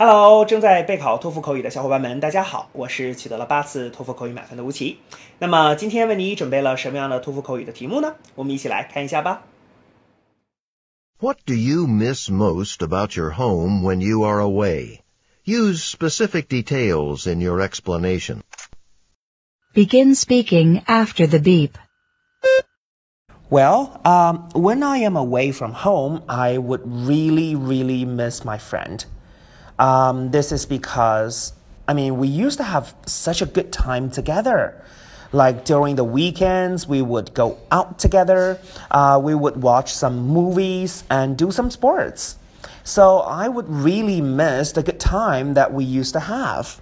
Hello，正在备考托福口语的小伙伴们，大家好，我是取得了八次托福口语满分的吴奇。那么今天为你准备了什么样的托福口语的题目呢？我们一起来看一下吧。What do you miss most about your home when you are away? Use specific details in your explanation. Begin speaking after the beep. Well, um, when I am away from home, I would really, really miss my friend. Um, this is because, I mean, we used to have such a good time together. Like during the weekends, we would go out together, uh, we would watch some movies and do some sports. So I would really miss the good time that we used to have.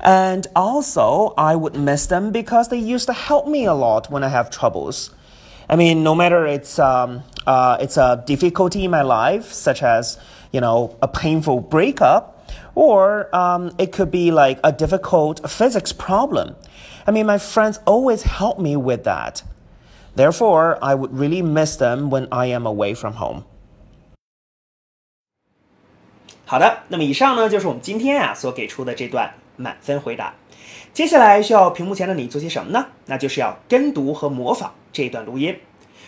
And also, I would miss them because they used to help me a lot when I have troubles. I mean, no matter it's um, uh, it's a difficulty in my life, such as you know a painful breakup, or um, it could be like a difficult physics problem. I mean, my friends always help me with that. Therefore, I would really miss them when I am away from home. 好的，那么以上呢就是我们今天啊所给出的这段满分回答。接下来需要屏幕前的你做些什么呢？那就是要跟读和模仿这段录音。